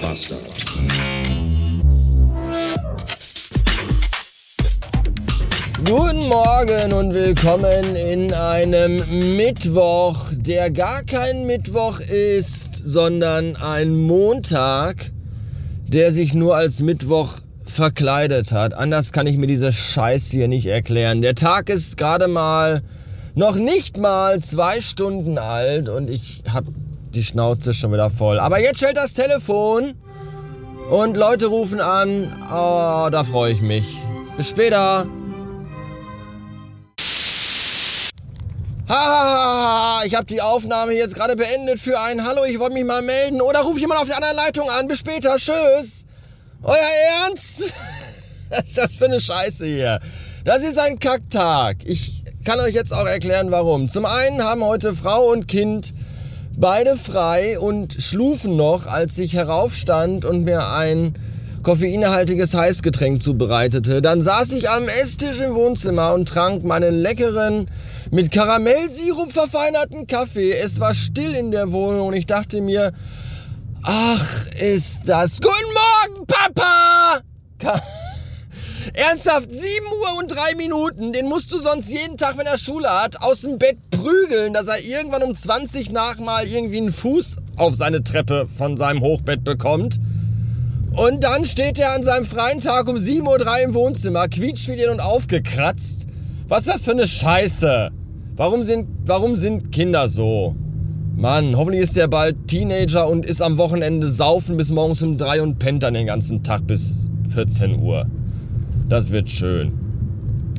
Bastard. Guten Morgen und willkommen in einem Mittwoch, der gar kein Mittwoch ist, sondern ein Montag, der sich nur als Mittwoch verkleidet hat. Anders kann ich mir diese Scheiße hier nicht erklären. Der Tag ist gerade mal noch nicht mal zwei Stunden alt und ich hab die Schnauze schon wieder voll. Aber jetzt stellt das Telefon und Leute rufen an. Oh, da freue ich mich. Bis später. Ich habe die Aufnahme jetzt gerade beendet für ein Hallo, ich wollte mich mal melden. Oder ruf jemand auf der anderen Leitung an. Bis später, tschüss. Euer Ernst? Was ist das für eine Scheiße hier? Das ist ein Kacktag. Ich kann euch jetzt auch erklären, warum. Zum einen haben heute Frau und Kind beide frei und schlufen noch, als ich heraufstand und mir ein koffeinhaltiges Heißgetränk zubereitete. Dann saß ich am Esstisch im Wohnzimmer und trank meinen leckeren, mit Karamellsirup verfeinerten Kaffee. Es war still in der Wohnung und ich dachte mir, ach, ist das... Guten Morgen, Papa! Ernsthaft, 7 Uhr und 3 Minuten, den musst du sonst jeden Tag, wenn er Schule hat, aus dem Bett prügeln, dass er irgendwann um 20 nach mal irgendwie einen Fuß auf seine Treppe von seinem Hochbett bekommt. Und dann steht er an seinem freien Tag um 7.03 Uhr im Wohnzimmer, quietschfidel und aufgekratzt. Was ist das für eine Scheiße? Warum sind, warum sind Kinder so? Mann, hoffentlich ist er bald Teenager und ist am Wochenende saufen bis morgens um 3 und pennt dann den ganzen Tag bis 14 Uhr. Das wird schön.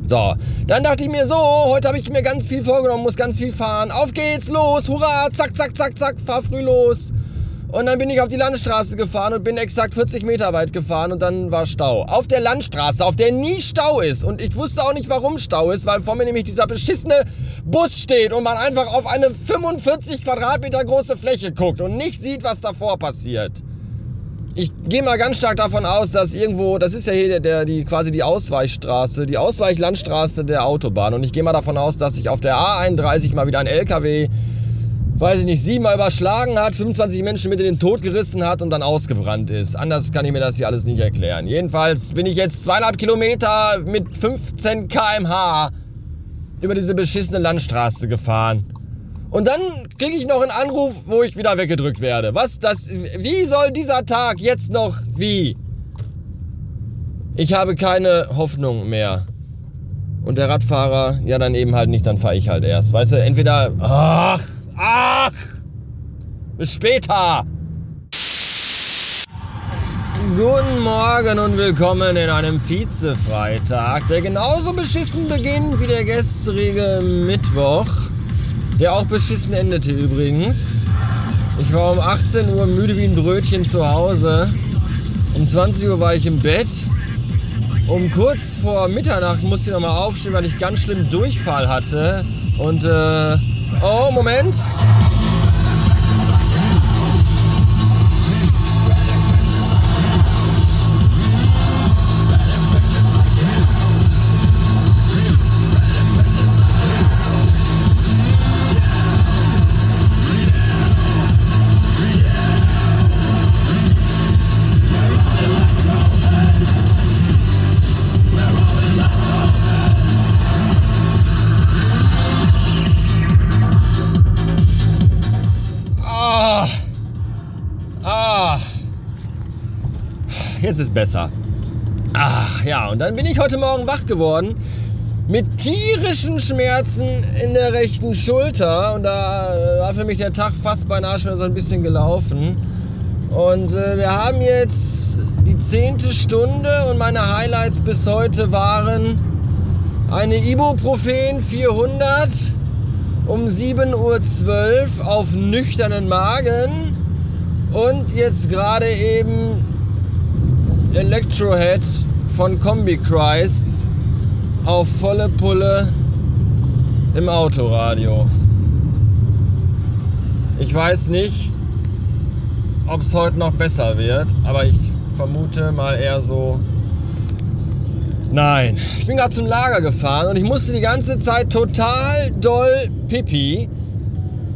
So, dann dachte ich mir so, heute habe ich mir ganz viel vorgenommen, muss ganz viel fahren. Auf geht's, los, hurra, zack, zack, zack, zack, fahr früh los. Und dann bin ich auf die Landstraße gefahren und bin exakt 40 Meter weit gefahren und dann war Stau. Auf der Landstraße, auf der nie Stau ist. Und ich wusste auch nicht, warum Stau ist, weil vor mir nämlich dieser beschissene Bus steht und man einfach auf eine 45 Quadratmeter große Fläche guckt und nicht sieht, was davor passiert ich gehe mal ganz stark davon aus, dass irgendwo, das ist ja hier der, der, die, quasi die Ausweichstraße, die Ausweichlandstraße der Autobahn. Und ich gehe mal davon aus, dass sich auf der A31 mal wieder ein LKW, weiß ich nicht, siebenmal überschlagen hat, 25 Menschen mit in den Tod gerissen hat und dann ausgebrannt ist. Anders kann ich mir das hier alles nicht erklären. Jedenfalls bin ich jetzt zweieinhalb Kilometer mit 15 km/h über diese beschissene Landstraße gefahren. Und dann kriege ich noch einen Anruf, wo ich wieder weggedrückt werde. Was das? Wie soll dieser Tag jetzt noch wie? Ich habe keine Hoffnung mehr. Und der Radfahrer, ja dann eben halt nicht, dann fahre ich halt erst. Weißt du, entweder ach, ach, bis später. Guten Morgen und willkommen in einem Vize-Freitag, der genauso beschissen beginnt wie der gestrige Mittwoch. Der auch beschissen endete übrigens. Ich war um 18 Uhr müde wie ein Brötchen zu Hause. Um 20 Uhr war ich im Bett. Um kurz vor Mitternacht musste ich nochmal aufstehen, weil ich ganz schlimm Durchfall hatte. Und, äh, oh, Moment. Jetzt ist besser. Ach ja, und dann bin ich heute Morgen wach geworden mit tierischen Schmerzen in der rechten Schulter. Und da äh, war für mich der Tag fast beinahe schon so ein bisschen gelaufen. Und äh, wir haben jetzt die zehnte Stunde und meine Highlights bis heute waren eine Ibuprofen 400 um 7.12 Uhr auf nüchternen Magen und jetzt gerade eben Electrohead von Kombi Christ auf volle Pulle im Autoradio. Ich weiß nicht, ob es heute noch besser wird, aber ich vermute mal eher so. Nein, ich bin gerade zum Lager gefahren und ich musste die ganze Zeit total doll pipi.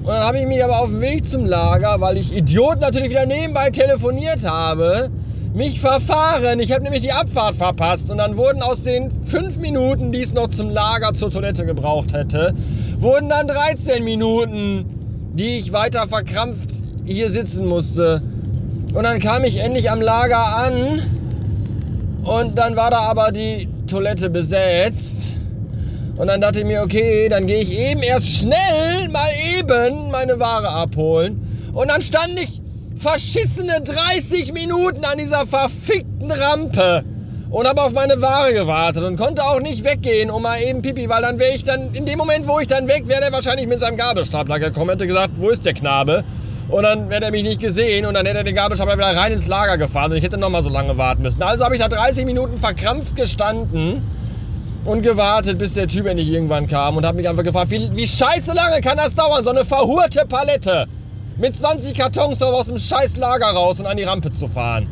Und dann habe ich mich aber auf dem Weg zum Lager, weil ich Idiot natürlich wieder nebenbei telefoniert habe, mich verfahren. Ich habe nämlich die Abfahrt verpasst und dann wurden aus den fünf Minuten, die es noch zum Lager zur Toilette gebraucht hätte, wurden dann 13 Minuten, die ich weiter verkrampft hier sitzen musste. Und dann kam ich endlich am Lager an und dann war da aber die Toilette besetzt. Und dann dachte ich mir, okay, dann gehe ich eben erst schnell mal eben meine Ware abholen. Und dann stand ich verschissene 30 Minuten an dieser verfickten Rampe und habe auf meine Ware gewartet und konnte auch nicht weggehen, um mal eben Pipi, weil dann wäre ich dann, in dem Moment, wo ich dann weg wäre, der wahrscheinlich mit seinem Gabelstapler gekommen, hätte gesagt, wo ist der Knabe? Und dann hätte er mich nicht gesehen und dann hätte er den Gabelstapler wieder rein ins Lager gefahren und ich hätte noch mal so lange warten müssen. Also habe ich da 30 Minuten verkrampft gestanden und gewartet, bis der Typ endlich irgendwann kam und habe mich einfach gefragt, wie, wie scheiße lange kann das dauern, so eine verhurte Palette mit 20 Kartons aus dem scheiß Lager raus und an die Rampe zu fahren.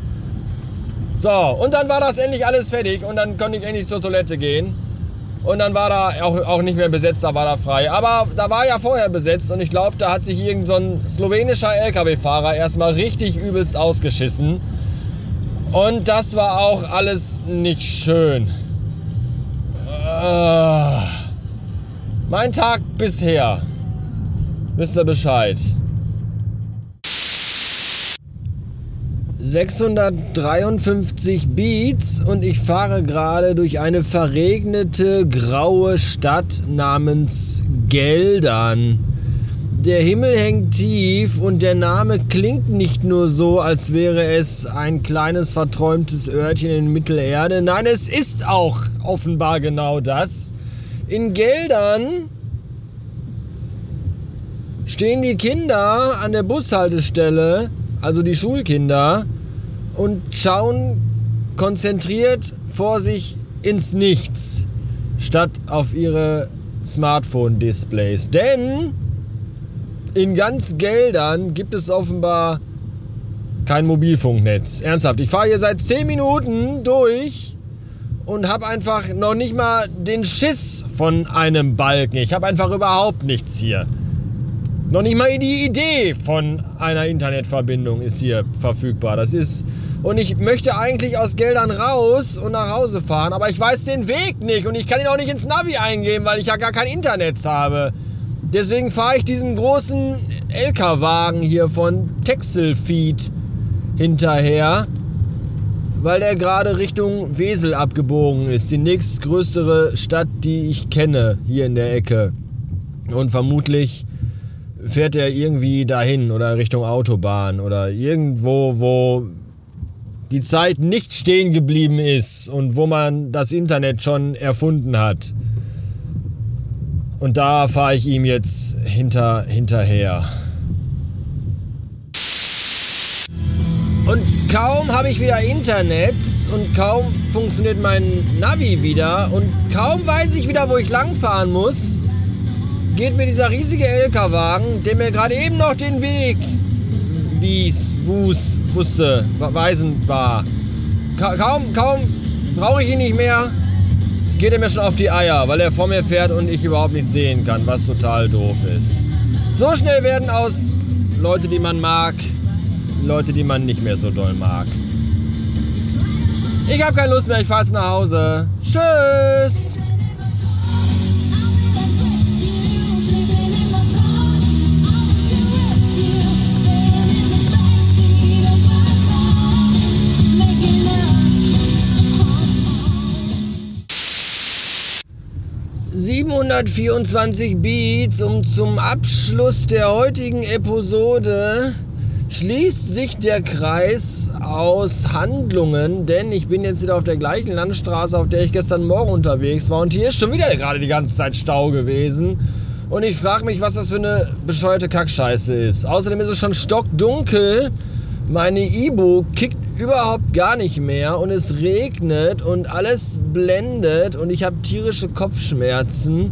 So, und dann war das endlich alles fertig und dann konnte ich endlich zur Toilette gehen. Und dann war da auch, auch nicht mehr besetzt, da war da frei. Aber da war ja vorher besetzt und ich glaube, da hat sich irgend so slowenischer LKW-Fahrer erstmal richtig übelst ausgeschissen. Und das war auch alles nicht schön. Äh, mein Tag bisher. Wisst ihr Bescheid. 653 Beats und ich fahre gerade durch eine verregnete graue Stadt namens Geldern. Der Himmel hängt tief und der Name klingt nicht nur so, als wäre es ein kleines verträumtes Örtchen in Mittelerde. Nein, es ist auch offenbar genau das. In Geldern stehen die Kinder an der Bushaltestelle, also die Schulkinder, und schauen konzentriert vor sich ins Nichts, statt auf ihre Smartphone-Displays. Denn in ganz Geldern gibt es offenbar kein Mobilfunknetz. Ernsthaft, ich fahre hier seit 10 Minuten durch und habe einfach noch nicht mal den Schiss von einem Balken. Ich habe einfach überhaupt nichts hier. Noch nicht mal die Idee von einer Internetverbindung ist hier verfügbar. Das ist und ich möchte eigentlich aus Geldern raus und nach Hause fahren, aber ich weiß den Weg nicht und ich kann ihn auch nicht ins Navi eingeben, weil ich ja gar kein Internet habe. Deswegen fahre ich diesem großen LK-Wagen hier von Texelfeed hinterher, weil der gerade Richtung Wesel abgebogen ist. Die nächstgrößere Stadt, die ich kenne, hier in der Ecke. Und vermutlich fährt er irgendwie dahin oder Richtung Autobahn oder irgendwo, wo die Zeit nicht stehen geblieben ist und wo man das Internet schon erfunden hat. Und da fahre ich ihm jetzt hinter, hinterher. Und kaum habe ich wieder Internet und kaum funktioniert mein Navi wieder und kaum weiß ich wieder, wo ich langfahren muss, geht mir dieser riesige LKW-Wagen, der mir gerade eben noch den Weg wies, wuß, wusste, weisen war. kaum, kaum brauche ich ihn nicht mehr, geht er mir schon auf die Eier, weil er vor mir fährt und ich überhaupt nicht sehen kann, was total doof ist. So schnell werden aus Leute, die man mag, Leute, die man nicht mehr so doll mag. Ich habe keine Lust mehr, ich fahre jetzt nach Hause. Tschüss! 724 Beats und zum Abschluss der heutigen Episode schließt sich der Kreis aus Handlungen, denn ich bin jetzt wieder auf der gleichen Landstraße, auf der ich gestern Morgen unterwegs war und hier ist schon wieder gerade die ganze Zeit Stau gewesen. Und ich frage mich, was das für eine bescheuerte Kackscheiße ist. Außerdem ist es schon stockdunkel. Meine Ibo kickt überhaupt gar nicht mehr und es regnet und alles blendet und ich habe tierische Kopfschmerzen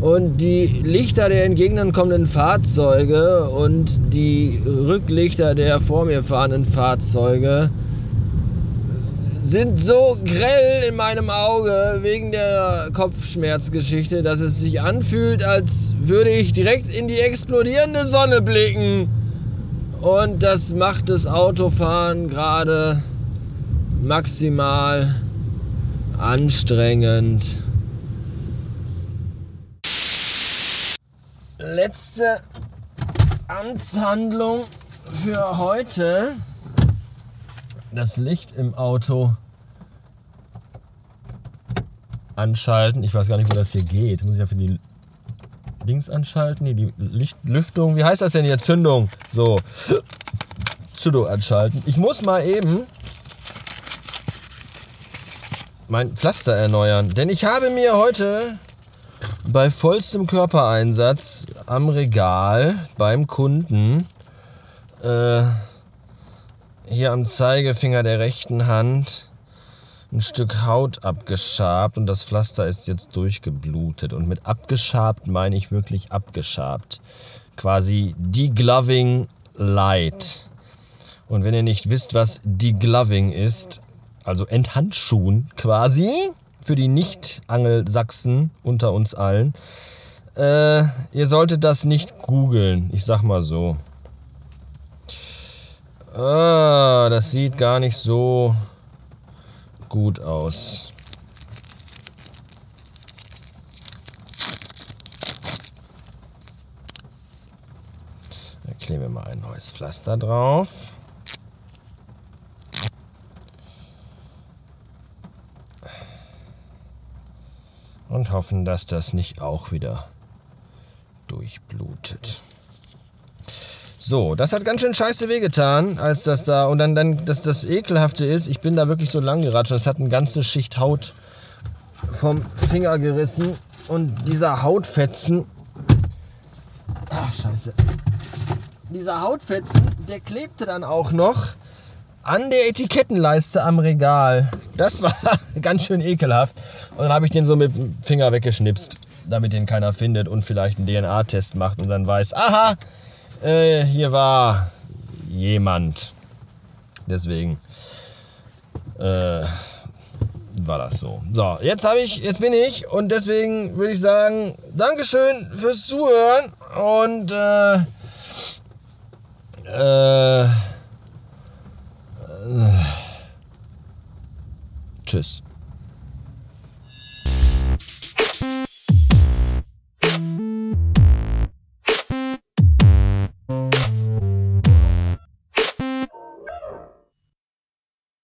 und die Lichter der entgegenkommenden Fahrzeuge und die Rücklichter der vor mir fahrenden Fahrzeuge sind so grell in meinem Auge wegen der Kopfschmerzgeschichte, dass es sich anfühlt, als würde ich direkt in die explodierende Sonne blicken. Und das macht das Autofahren gerade maximal anstrengend. Letzte Amtshandlung für heute. Das Licht im Auto anschalten. Ich weiß gar nicht, wo das hier geht. Muss ich ja für die Dings anschalten? Nee, die Lichtlüftung. Wie heißt das denn hier? Zündung. So. Zündung anschalten. Ich muss mal eben mein Pflaster erneuern. Denn ich habe mir heute bei vollstem Körpereinsatz am Regal beim Kunden äh, hier am Zeigefinger der rechten Hand ein Stück Haut abgeschabt und das Pflaster ist jetzt durchgeblutet. Und mit abgeschabt meine ich wirklich abgeschabt. Quasi Degloving Light. Und wenn ihr nicht wisst, was Degloving ist, also Enthandschuhen quasi, für die Nicht-Angelsachsen unter uns allen. Äh, ihr solltet das nicht googeln, ich sag mal so. Ah, das sieht gar nicht so gut aus. Da kleben wir mal ein neues Pflaster drauf. und hoffen, dass das nicht auch wieder durchblutet. So, das hat ganz schön scheiße wehgetan, als das da. Und dann, dann dass das Ekelhafte ist, ich bin da wirklich so lang geratscht. Es hat eine ganze Schicht Haut vom Finger gerissen. Und dieser Hautfetzen. Ach, scheiße. Dieser Hautfetzen, der klebte dann auch noch an der Etikettenleiste am Regal. Das war ganz schön ekelhaft. Und dann habe ich den so mit dem Finger weggeschnipst, damit den keiner findet und vielleicht einen DNA-Test macht und dann weiß, aha, äh, hier war jemand. Deswegen äh, war das so. So, jetzt habe ich, jetzt bin ich und deswegen würde ich sagen, Dankeschön fürs Zuhören und äh, äh, Tschüss.